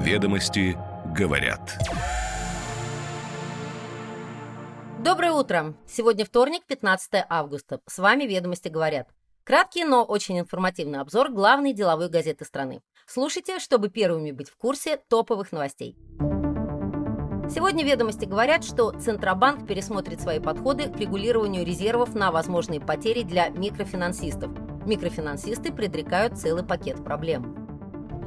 Ведомости говорят. Доброе утро! Сегодня вторник, 15 августа. С вами «Ведомости говорят». Краткий, но очень информативный обзор главной деловой газеты страны. Слушайте, чтобы первыми быть в курсе топовых новостей. Сегодня ведомости говорят, что Центробанк пересмотрит свои подходы к регулированию резервов на возможные потери для микрофинансистов. Микрофинансисты предрекают целый пакет проблем.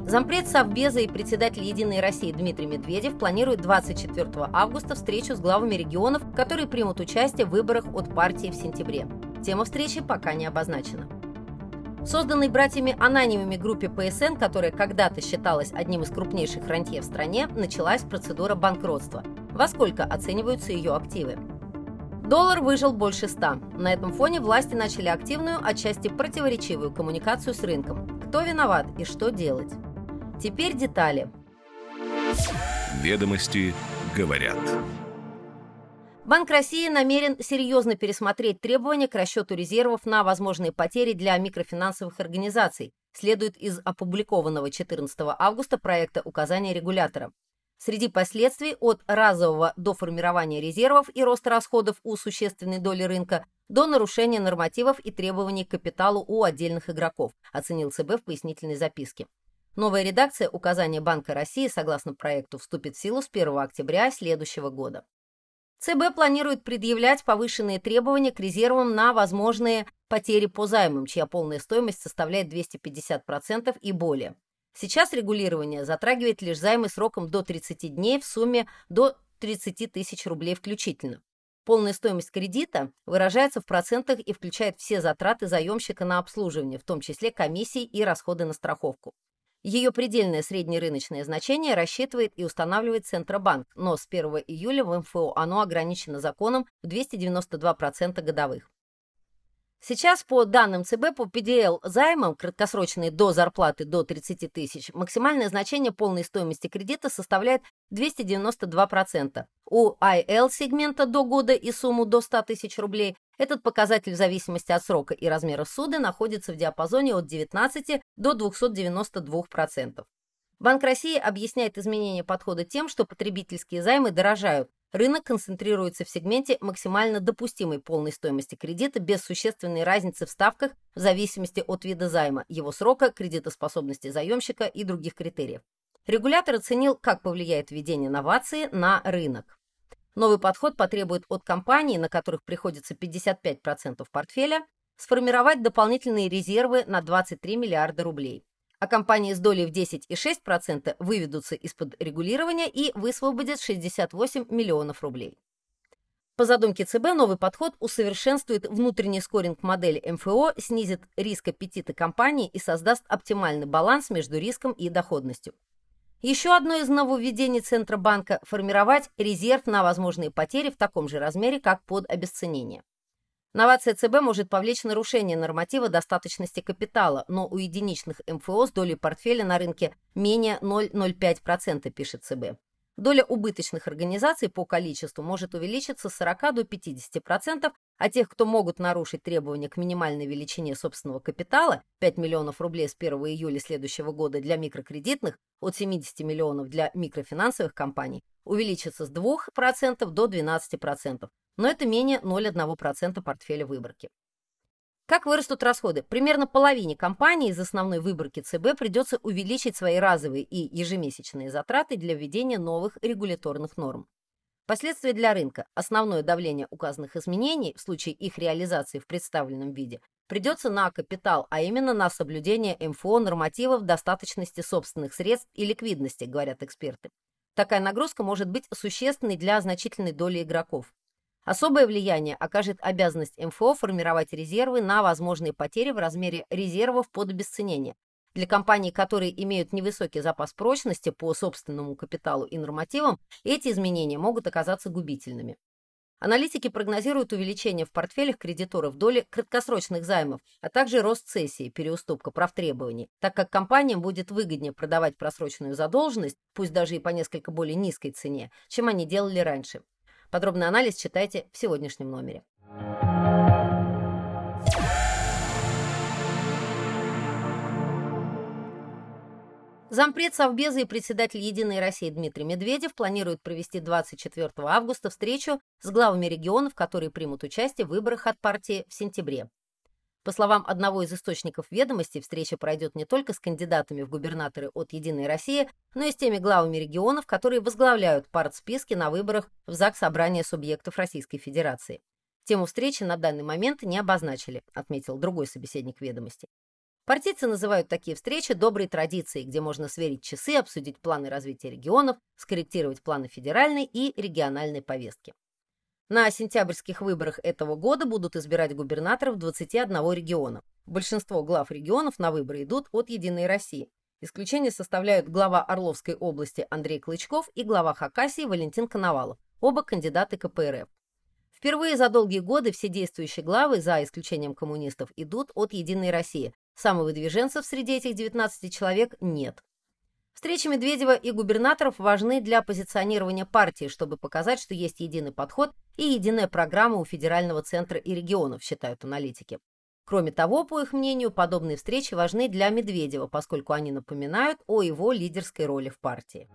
Зампред Совбеза и председатель «Единой России» Дмитрий Медведев планирует 24 августа встречу с главами регионов, которые примут участие в выборах от партии в сентябре. Тема встречи пока не обозначена. Созданной братьями Ананевыми группе ПСН, которая когда-то считалась одним из крупнейших рантье в стране, началась процедура банкротства. Во сколько оцениваются ее активы? Доллар выжил больше 100. На этом фоне власти начали активную, отчасти противоречивую коммуникацию с рынком. Кто виноват и что делать? Теперь детали. Ведомости говорят. Банк России намерен серьезно пересмотреть требования к расчету резервов на возможные потери для микрофинансовых организаций, следует из опубликованного 14 августа проекта указания регулятора. Среди последствий от разового до формирования резервов и роста расходов у существенной доли рынка до нарушения нормативов и требований к капиталу у отдельных игроков, оценил ЦБ в пояснительной записке. Новая редакция указания Банка России, согласно проекту, вступит в силу с 1 октября следующего года. ЦБ планирует предъявлять повышенные требования к резервам на возможные потери по займам, чья полная стоимость составляет 250% и более. Сейчас регулирование затрагивает лишь займы сроком до 30 дней в сумме до 30 тысяч рублей включительно. Полная стоимость кредита выражается в процентах и включает все затраты заемщика на обслуживание, в том числе комиссии и расходы на страховку. Ее предельное среднерыночное значение рассчитывает и устанавливает Центробанк, но с 1 июля в МФО оно ограничено законом в 292% годовых. Сейчас по данным ЦБ по PDL займам, краткосрочные до зарплаты до 30 тысяч, максимальное значение полной стоимости кредита составляет 292%. У IL сегмента до года и сумму до 100 тысяч рублей этот показатель в зависимости от срока и размера суды находится в диапазоне от 19 до 292%. Банк России объясняет изменение подхода тем, что потребительские займы дорожают. Рынок концентрируется в сегменте максимально допустимой полной стоимости кредита без существенной разницы в ставках в зависимости от вида займа, его срока, кредитоспособности заемщика и других критериев. Регулятор оценил, как повлияет введение новации на рынок. Новый подход потребует от компаний, на которых приходится 55% портфеля, сформировать дополнительные резервы на 23 миллиарда рублей. А компании с долей в 10,6% выведутся из-под регулирования и высвободят 68 миллионов рублей. По задумке ЦБ, новый подход усовершенствует внутренний скоринг модели МФО, снизит риск аппетита компании и создаст оптимальный баланс между риском и доходностью. Еще одно из нововведений Центробанка – формировать резерв на возможные потери в таком же размере, как под обесценение. Новация ЦБ может повлечь нарушение норматива достаточности капитала, но у единичных МФО с долей портфеля на рынке менее 0,05%, пишет ЦБ. Доля убыточных организаций по количеству может увеличиться с 40 до 50%, а тех, кто могут нарушить требования к минимальной величине собственного капитала 5 миллионов рублей с 1 июля следующего года для микрокредитных, от 70 миллионов для микрофинансовых компаний, увеличится с 2% до 12%, но это менее 0,1% портфеля выборки. Как вырастут расходы? Примерно половине компаний из основной выборки ЦБ придется увеличить свои разовые и ежемесячные затраты для введения новых регуляторных норм. Последствия для рынка. Основное давление указанных изменений в случае их реализации в представленном виде придется на капитал, а именно на соблюдение МФО нормативов достаточности собственных средств и ликвидности, говорят эксперты. Такая нагрузка может быть существенной для значительной доли игроков. Особое влияние окажет обязанность МФО формировать резервы на возможные потери в размере резервов под обесценение. Для компаний, которые имеют невысокий запас прочности по собственному капиталу и нормативам, эти изменения могут оказаться губительными. Аналитики прогнозируют увеличение в портфелях кредиторов доли краткосрочных займов, а также рост цессии, переуступка прав требований, так как компаниям будет выгоднее продавать просроченную задолженность, пусть даже и по несколько более низкой цене, чем они делали раньше. Подробный анализ читайте в сегодняшнем номере. Зампред Совбеза и председатель «Единой России» Дмитрий Медведев планирует провести 24 августа встречу с главами регионов, которые примут участие в выборах от партии в сентябре. По словам одного из источников ведомости, встреча пройдет не только с кандидатами в губернаторы от «Единой России», но и с теми главами регионов, которые возглавляют партсписки на выборах в ЗАГС Собрания субъектов Российской Федерации. Тему встречи на данный момент не обозначили, отметил другой собеседник ведомости. Партийцы называют такие встречи доброй традицией, где можно сверить часы, обсудить планы развития регионов, скорректировать планы федеральной и региональной повестки. На сентябрьских выборах этого года будут избирать губернаторов 21 региона. Большинство глав регионов на выборы идут от «Единой России». Исключение составляют глава Орловской области Андрей Клычков и глава Хакасии Валентин Коновалов, оба кандидаты КПРФ. Впервые за долгие годы все действующие главы, за исключением коммунистов, идут от «Единой России», Самовыдвиженцев среди этих 19 человек нет. Встречи Медведева и губернаторов важны для позиционирования партии, чтобы показать, что есть единый подход и единая программа у федерального центра и регионов, считают аналитики. Кроме того, по их мнению, подобные встречи важны для Медведева, поскольку они напоминают о его лидерской роли в партии.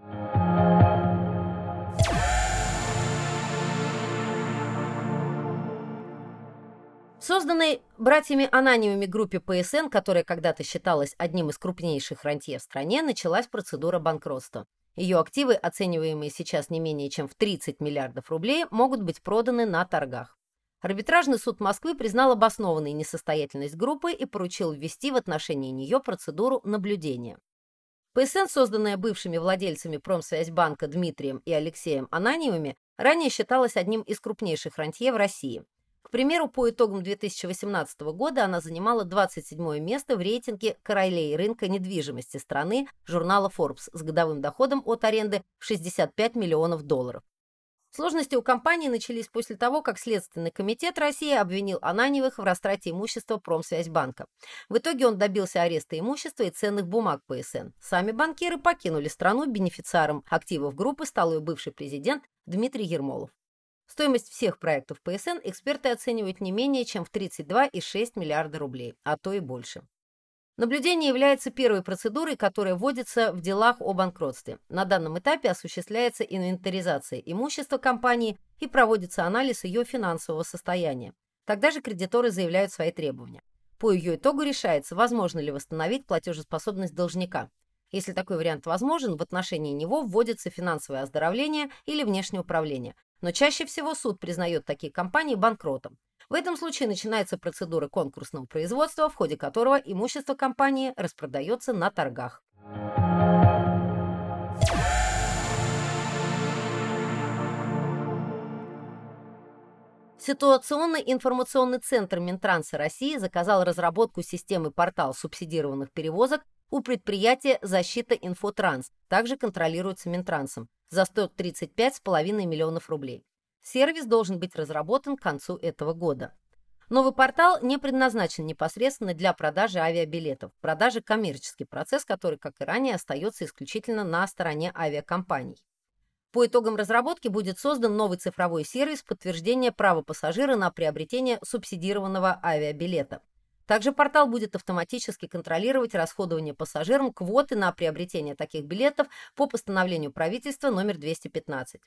Созданной братьями Ананиевыми группе ПСН, которая когда-то считалась одним из крупнейших рантье в стране, началась процедура банкротства. Ее активы, оцениваемые сейчас не менее чем в 30 миллиардов рублей, могут быть проданы на торгах. Арбитражный суд Москвы признал обоснованной несостоятельность группы и поручил ввести в отношении нее процедуру наблюдения. ПСН, созданная бывшими владельцами Промсвязьбанка Дмитрием и Алексеем Ананиевыми, ранее считалась одним из крупнейших рантье в России – к примеру, по итогам 2018 года она занимала 27 место в рейтинге королей рынка недвижимости страны журнала Forbes с годовым доходом от аренды в 65 миллионов долларов. Сложности у компании начались после того, как Следственный комитет России обвинил Ананьевых в растрате имущества Промсвязьбанка. В итоге он добился ареста имущества и ценных бумаг ПСН. Сами банкиры покинули страну, бенефициаром активов группы стал ее бывший президент Дмитрий Ермолов. Стоимость всех проектов ПСН эксперты оценивают не менее чем в 32,6 миллиарда рублей, а то и больше. Наблюдение является первой процедурой, которая вводится в делах о банкротстве. На данном этапе осуществляется инвентаризация имущества компании и проводится анализ ее финансового состояния. Тогда же кредиторы заявляют свои требования. По ее итогу решается, возможно ли восстановить платежеспособность должника. Если такой вариант возможен, в отношении него вводится финансовое оздоровление или внешнее управление, но чаще всего суд признает такие компании банкротом. В этом случае начинается процедура конкурсного производства, в ходе которого имущество компании распродается на торгах. Ситуационный информационный центр Минтранса России заказал разработку системы портал субсидированных перевозок у предприятия «Защита Инфотранс», также контролируется Минтрансом, за 135,5 миллионов рублей. Сервис должен быть разработан к концу этого года. Новый портал не предназначен непосредственно для продажи авиабилетов. Продажа – коммерческий процесс, который, как и ранее, остается исключительно на стороне авиакомпаний. По итогам разработки будет создан новый цифровой сервис подтверждения права пассажира на приобретение субсидированного авиабилета. Также портал будет автоматически контролировать расходование пассажирам квоты на приобретение таких билетов по постановлению правительства номер 215.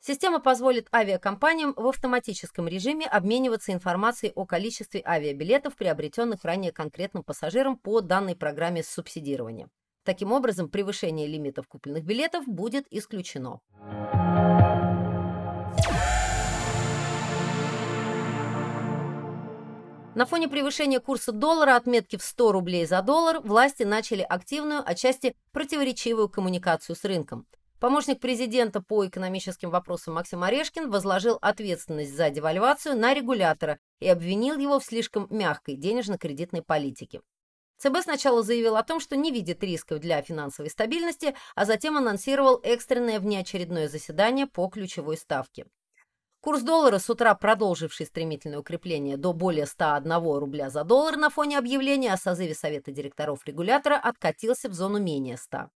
Система позволит авиакомпаниям в автоматическом режиме обмениваться информацией о количестве авиабилетов, приобретенных ранее конкретным пассажирам по данной программе субсидирования. Таким образом, превышение лимитов купленных билетов будет исключено. На фоне превышения курса доллара отметки в 100 рублей за доллар власти начали активную, отчасти противоречивую коммуникацию с рынком. Помощник президента по экономическим вопросам Максим Орешкин возложил ответственность за девальвацию на регулятора и обвинил его в слишком мягкой денежно-кредитной политике. ЦБ сначала заявил о том, что не видит рисков для финансовой стабильности, а затем анонсировал экстренное внеочередное заседание по ключевой ставке. Курс доллара с утра, продолживший стремительное укрепление до более 101 рубля за доллар на фоне объявления о созыве Совета директоров регулятора, откатился в зону менее 100.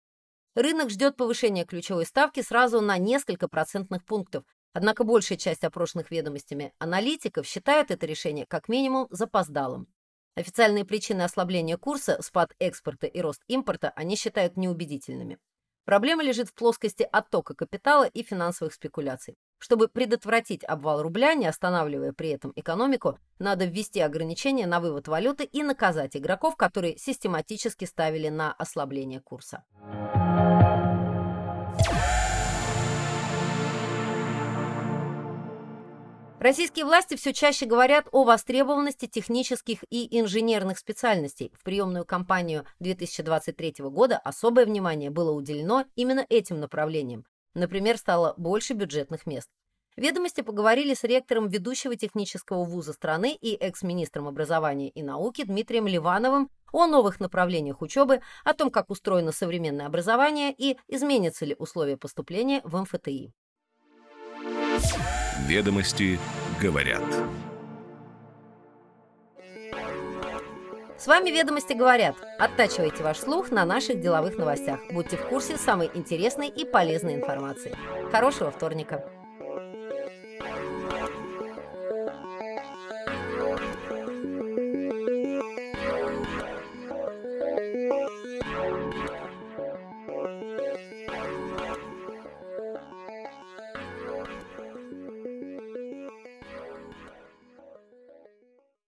Рынок ждет повышения ключевой ставки сразу на несколько процентных пунктов, однако большая часть опрошенных ведомостями аналитиков считают это решение как минимум запоздалым. Официальные причины ослабления курса, спад экспорта и рост импорта они считают неубедительными. Проблема лежит в плоскости оттока капитала и финансовых спекуляций. Чтобы предотвратить обвал рубля, не останавливая при этом экономику, надо ввести ограничения на вывод валюты и наказать игроков, которые систематически ставили на ослабление курса. Российские власти все чаще говорят о востребованности технических и инженерных специальностей. В приемную кампанию 2023 года особое внимание было уделено именно этим направлениям. Например, стало больше бюджетных мест. Ведомости поговорили с ректором ведущего технического вуза страны и экс-министром образования и науки Дмитрием Ливановым о новых направлениях учебы, о том, как устроено современное образование и изменятся ли условия поступления в МФТИ. Ведомости говорят. С вами «Ведомости говорят». Оттачивайте ваш слух на наших деловых новостях. Будьте в курсе самой интересной и полезной информации. Хорошего вторника!